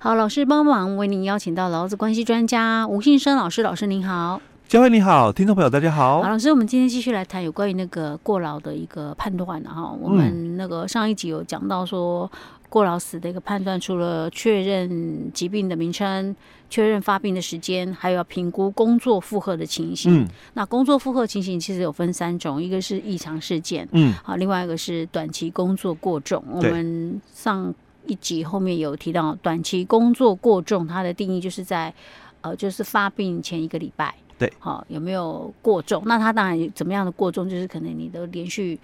好，老师帮忙为您邀请到劳资关系专家吴信生老师，老师您好。嘉惠你好，听众朋友大家好。好，老师，我们今天继续来谈有关于那个过劳的一个判断的哈。我们那个上一集有讲到说，过劳死的一个判断，除了确认疾病的名称、确认发病的时间，还有要评估工作负荷的情形。嗯，那工作负荷情形其实有分三种，一个是异常事件，嗯，好，另外一个是短期工作过重。我们上一集后面有提到，短期工作过重，它的定义就是在呃，就是发病前一个礼拜。对，好，有没有过重？那它当然怎么样的过重，就是可能你都连续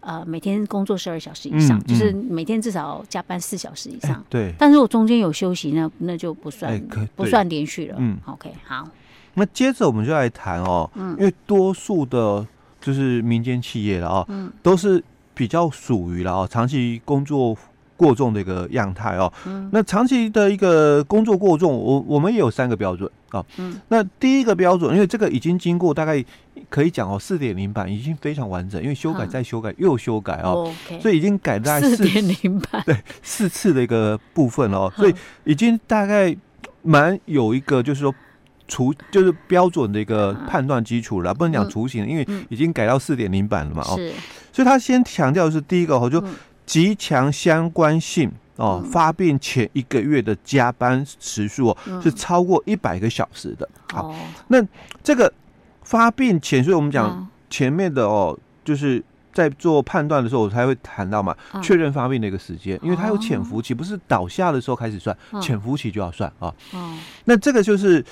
呃每天工作十二小时以上，嗯嗯，就是每天至少加班四小时以上。对，但如果中间有休息呢，那就不算不算连续了。嗯，OK，好。那接着我们就来谈哦，嗯，因为多数的就是民间企业了哦，嗯，都是比较属于了哦长期工作过重的一个样态哦，嗯，那长期的一个工作过重，我我们也有三个标准。啊，嗯，那第一个标准，因为这个已经经过大概可以讲哦，四点零版已经非常完整，因为修改再修改又修改哦，所以已经改大概四点零版，对，四次的一个部分哦，所以已经大概蛮有一个就是说雏就是标准的一个判断基础了，不能讲雏形，因为已经改到四点零版了嘛，哦，所以他先强调的是第一个哦，就极强相关性。哦，发病前一个月的加班时数哦，是超过一百个小时的。好，那这个发病前，所以我们讲前面的哦，就是在做判断的时候，我才会谈到嘛，确认发病的一个时间，因为它有潜伏期，不是倒下的时候开始算，潜伏期就要算啊。那这个就是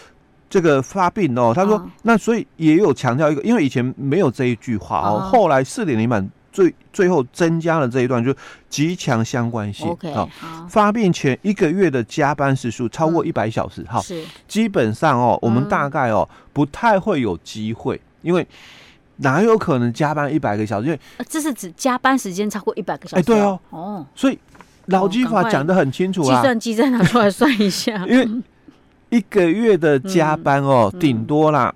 这个发病哦，他说，那所以也有强调一个，因为以前没有这一句话哦，后来四点零版。最最后增加了这一段，就极强相关性。Okay, 好，发病前一个月的加班时数超过一百小时，好，是。基本上哦，我们大概哦不太会有机会，因为哪有可能加班一百个小时？因为这是指加班时间超过一百个小时。哎，对哦，哦，所以劳基法讲的很清楚啊，计算机再拿出来算一下，因为一个月的加班哦，顶多啦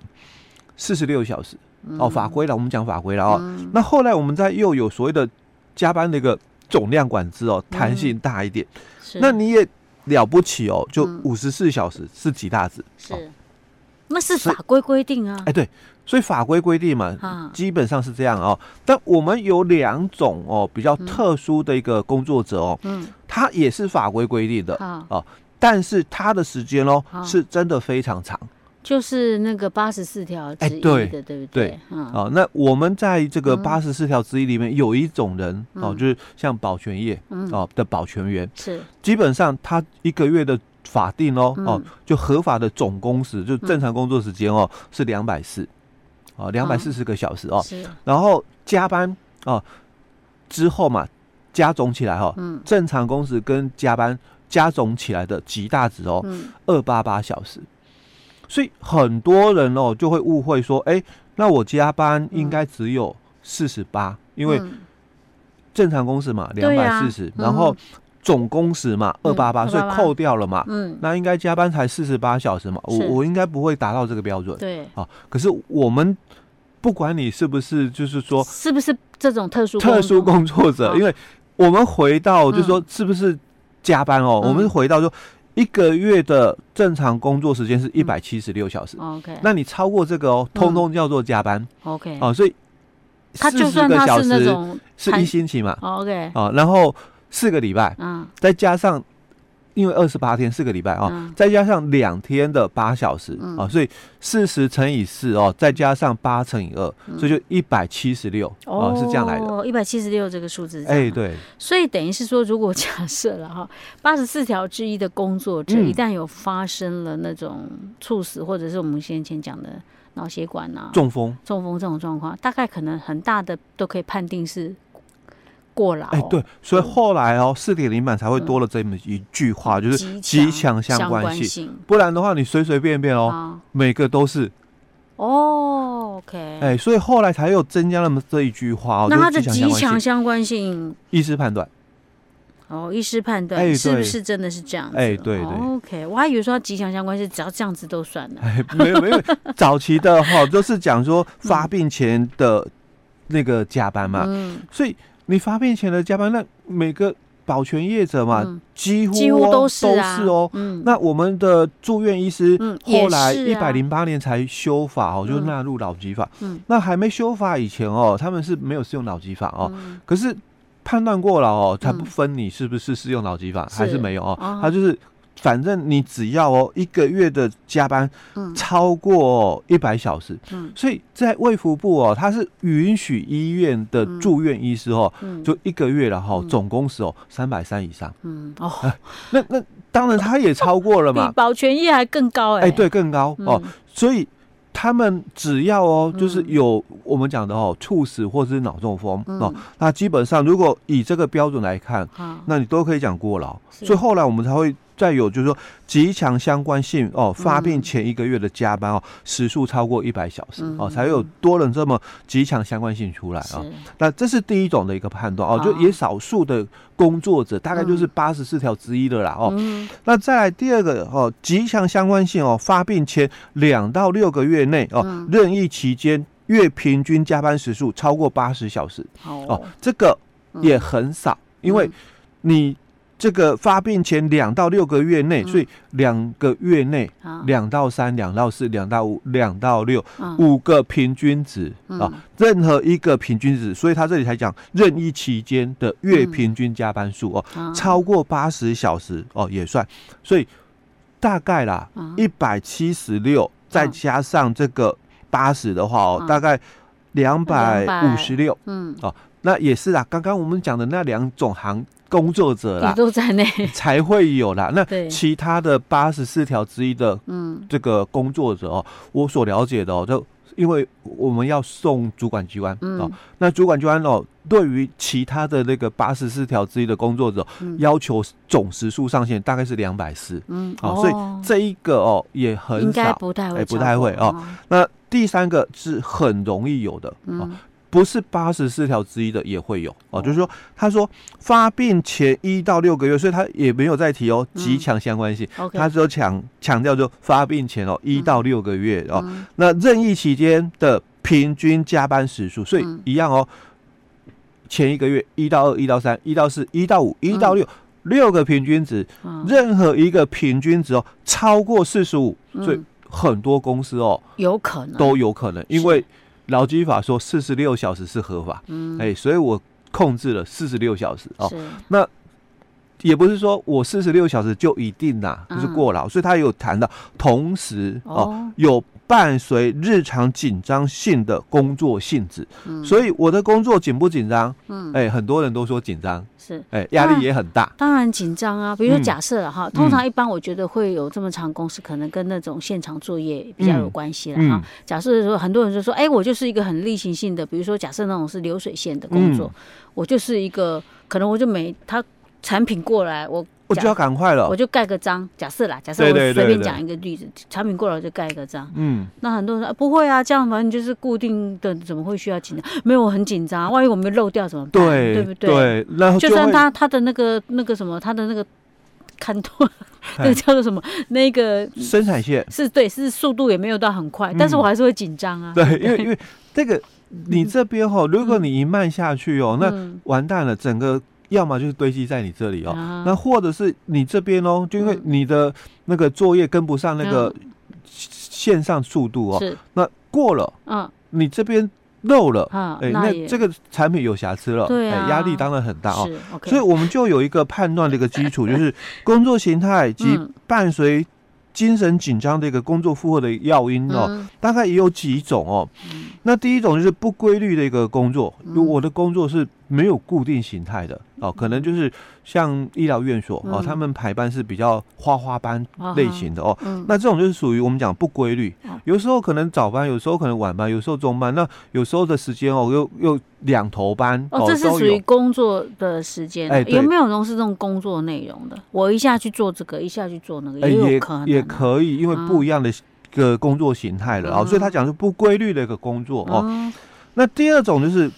四十六小时。哦，法规了，我们讲法规了哦。嗯、那后来我们在又有所谓的加班的一个总量管制哦，弹性大一点。嗯、那你也了不起哦，就五十四小时是几大子。是，哦、那是法规规定啊。哎，对，所以法规规定嘛，啊、基本上是这样哦。但我们有两种哦比较特殊的一个工作者哦，嗯，他也是法规规定的啊、哦，但是他的时间哦是真的非常长。就是那个八十四条之一的，欸、对，对不对？对，嗯，哦，那我们在这个八十四条之一里面有一种人，嗯、哦，就是像保全业，嗯、哦的保全员，是。基本上他一个月的法定哦，嗯、哦，就合法的总工时，就正常工作时间哦，嗯、是两百四，哦，两百四十个小时哦，是，然后加班哦之后嘛，加总起来哈、哦，嗯，正常工时跟加班加总起来的极大值哦，二八八小时。所以很多人哦就会误会说，哎，那我加班应该只有四十八，因为正常工时嘛两百四十，然后总工时嘛二八八，所以扣掉了嘛，嗯，那应该加班才四十八小时嘛，我我应该不会达到这个标准，对，啊，可是我们不管你是不是，就是说是不是这种特殊特殊工作者，因为我们回到就是说是不是加班哦，我们回到说。一个月的正常工作时间是一百七十六小时。OK，那你超过这个哦，通通叫做加班。OK，哦，所以四十个小时是一星期嘛？OK，哦，然后四个礼拜，嗯，再加上。因为二十八天四个礼拜啊，嗯、再加上两天的八小时啊，嗯、所以四十乘以四哦，再加上八乘以二，嗯、所以就一百七十六哦，是这样来的。一百七十六这个数字，哎，对。所以等于是说，如果假设了哈，八十四条之一的工作者，一旦有发生了那种猝死，嗯、或者是我们先前讲的脑血管啊、中风、中风这种状况，大概可能很大的都可以判定是。过劳，哎，对，所以后来哦，四点零版才会多了这么一句话，就是极强相关性，不然的话，你随随便便哦，每个都是。哦，OK，哎，所以后来才有增加了么这一句话哦。那它的极强相关性，医师判断。哦，医师判断是不是真的是这样子？哎，对对，OK，我还以为说极强相关性只要这样子都算了。哎，没有没有，早期的哈都是讲说发病前的那个加班嘛，嗯，所以。你发病前的加班，那每个保全业者嘛，嗯。几乎、哦、几乎都是啊，都是哦。嗯，那我们的住院医师后来一百零八年才修法哦，嗯、就纳入老基法。嗯，那还没修法以前哦，他们是没有适用老基法哦。嗯、可是判断过了哦，他不分你是不是适用劳基法，是。还是没有哦，哦他就是。反正你只要哦一个月的加班超过一百小时，嗯，所以在卫福部哦，它是允许医院的住院医师哦，就一个月了哈，总工时哦三百三以上，嗯哦，那那当然他也超过了嘛，比保全业还更高哎，哎对，更高哦，所以他们只要哦就是有我们讲的哦猝死或者是脑中风哦，那基本上如果以这个标准来看，那你都可以讲过劳，所以后来我们才会。再有就是说极强相关性哦，发病前一个月的加班哦，时数超过一百小时哦，才有多人这么极强相关性出来啊。那这是第一种的一个判断哦，就也少数的工作者，大概就是八十四条之一的啦哦。那再来第二个哦，极强相关性哦，发病前两到六个月内哦，任意期间月平均加班时数超过八十小时哦，这个也很少，因为你。这个发病前两到六个月内，所以两个月内，两到三、两到四、两到五、两到六，五个平均值啊，任何一个平均值，所以他这里才讲任意期间的月平均加班数哦，超过八十小时哦也算，所以大概啦一百七十六再加上这个八十的话哦，大概两百五十六，嗯。哦，那也是啊，刚刚我们讲的那两种行。工作者啦，都在内才会有啦。那其他的八十四条之一的，嗯，这个工作者哦，我所了解的哦，就因为我们要送主管机关哦，那主管机关哦，对于其他的那个八十四条之一的工作者，要求总时数上限大概是两百四，嗯，哦，所以这一个哦也很少，不太会，哎，不太会哦。那第三个是很容易有的哦。不是八十四条之一的也会有哦，就是说，他说发病前一到六个月，所以他也没有再提哦，极强相关性，他只有强强调就发病前哦一到六个月哦，那任意期间的平均加班时数，所以一样哦，前一个月一到二、一到三、一到四、一到五、一到六六个平均值，任何一个平均值哦超过四十五，所以很多公司哦有可能。都有可能，因为。劳基法说四十六小时是合法，嗯，哎，所以我控制了四十六小时哦。那也不是说我四十六小时就一定呐，就是过劳，所以他有谈到同时哦，有伴随日常紧张性的工作性质，所以我的工作紧不紧张？嗯，哎，很多人都说紧张。是，哎，压力也很大，当然紧张啊。比如说，假设了哈，通常一般我觉得会有这么长工时，可能跟那种现场作业比较有关系了哈。假设说，很多人就说，哎，我就是一个很例行性的，比如说，假设那种是流水线的工作，我就是一个，可能我就没他产品过来，我我就要赶快了，我就盖个章。假设啦，假设我随便讲一个例子，产品过来我就盖一个章。嗯，那很多人说不会啊，这样反正就是固定的，怎么会需要紧张？没有，我很紧张，万一我们漏掉怎么办？对，对不对？对，然后就算他他的那个那个什么，他的那个看断，那个叫做什么？那个生产线是对，是速度也没有到很快，但是我还是会紧张啊。对，因为 因为这个你这边哦，如果你一慢下去哦，那完蛋了，整个。要么就是堆积在你这里哦，那或者是你这边哦，就因为你的那个作业跟不上那个线上速度哦，那过了，嗯，你这边漏了，哎，那这个产品有瑕疵了，对，压力当然很大哦，所以我们就有一个判断的一个基础，就是 工作形态及伴随精神紧张的一个工作负荷的要因哦，大概也有几种哦。那第一种就是不规律的一个工作，我的工作是没有固定形态的哦，可能就是像医疗院所哦，他们排班是比较花花班类型的哦。那这种就是属于我们讲不规律，有时候可能早班，有时候可能晚班，有时候中班，那有时候的时间哦又又两头班哦，这是属于工作的时间。哎，有没有人是这种工作内容的？我一下去做这个，一下去做那个，也有可能，也可以，因为不一样的。个工作形态了啊，所以他讲是不规律的一个工作哦。那第二种就是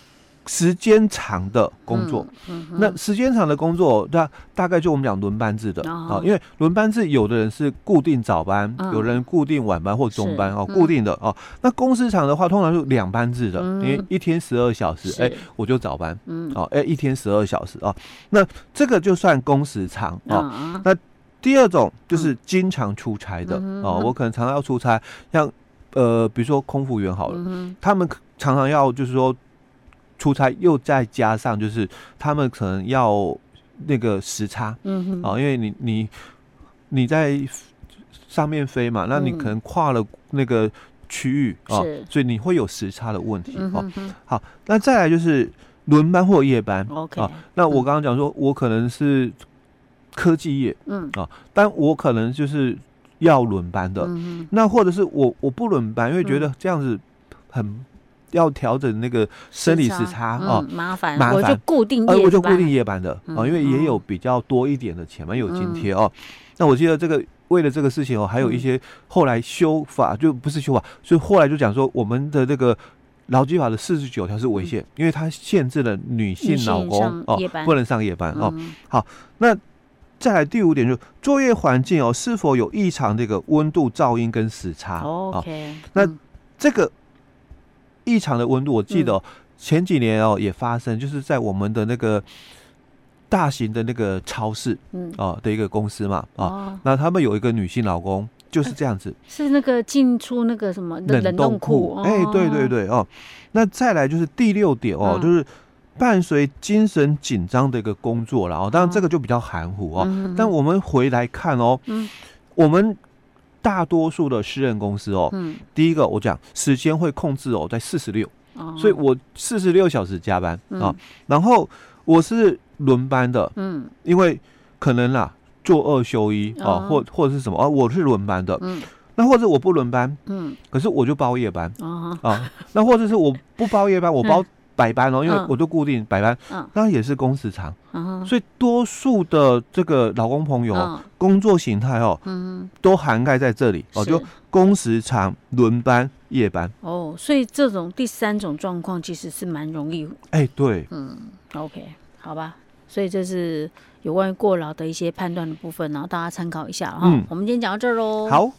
时间长的工作，嗯嗯、那时间长的工作，那大概就我们讲轮班制的啊、哦，因为轮班制有的人是固定早班，嗯、有人固定晚班或中班哦，固定的哦。那工时长的话，通常是两班制的，嗯、因为一天十二小时，哎，我就早班，嗯，哦，哎，一天十二小时啊、哦，那这个就算工时长啊、那第二种就是经常出差的、嗯、哦，我可能常常要出差，像呃，比如说空服员好了，嗯、他们常常要就是说。出差又再加上就是他们可能要那个时差，嗯哼，啊，因为你你你在上面飞嘛，那你可能跨了那个区域啊，所以你会有时差的问题哦。好，那再来就是轮班或夜班，OK 啊。那我刚刚讲说，我可能是科技业，嗯啊，但我可能就是要轮班的，那或者是我我不轮班，因为觉得这样子很。要调整那个生理时差哦，麻烦。麻烦，我就固定，呃，我就固定夜班的啊，因为也有比较多一点的钱嘛，有津贴哦。那我记得这个为了这个事情哦，还有一些后来修法，就不是修法，所以后来就讲说，我们的这个劳基法的四十九条是违宪，因为它限制了女性劳工哦不能上夜班哦。好，那再来第五点，就是作业环境哦是否有异常这个温度、噪音跟时差？OK，那这个。异常的温度，我记得前几年哦也发生，就是在我们的那个大型的那个超市，嗯。哦的一个公司嘛啊，那他们有一个女性老公就是这样子，是那个进出那个什么冷冻库，哎，对对对哦，那再来就是第六点哦，就是伴随精神紧张的一个工作了哦，当然这个就比较含糊哦，但我们回来看哦，嗯，我们。大多数的私人公司哦，嗯，第一个我讲时间会控制哦，在四十六，所以我四十六小时加班啊，然后我是轮班的，嗯，因为可能啦，做二休一啊，或或者是什么啊，我是轮班的，嗯，那或者我不轮班，嗯，可是我就包夜班啊，那或者是我不包夜班，我包。白班哦，因为我都固定白班，当然也是工时长，所以多数的这个老公朋友工作形态哦，都涵盖在这里哦，就工时长、轮班、夜班。哦，所以这种第三种状况其实是蛮容易，哎，对，嗯，OK，好吧，所以这是有关于过劳的一些判断的部分，然后大家参考一下哈。我们今天讲到这儿喽，好。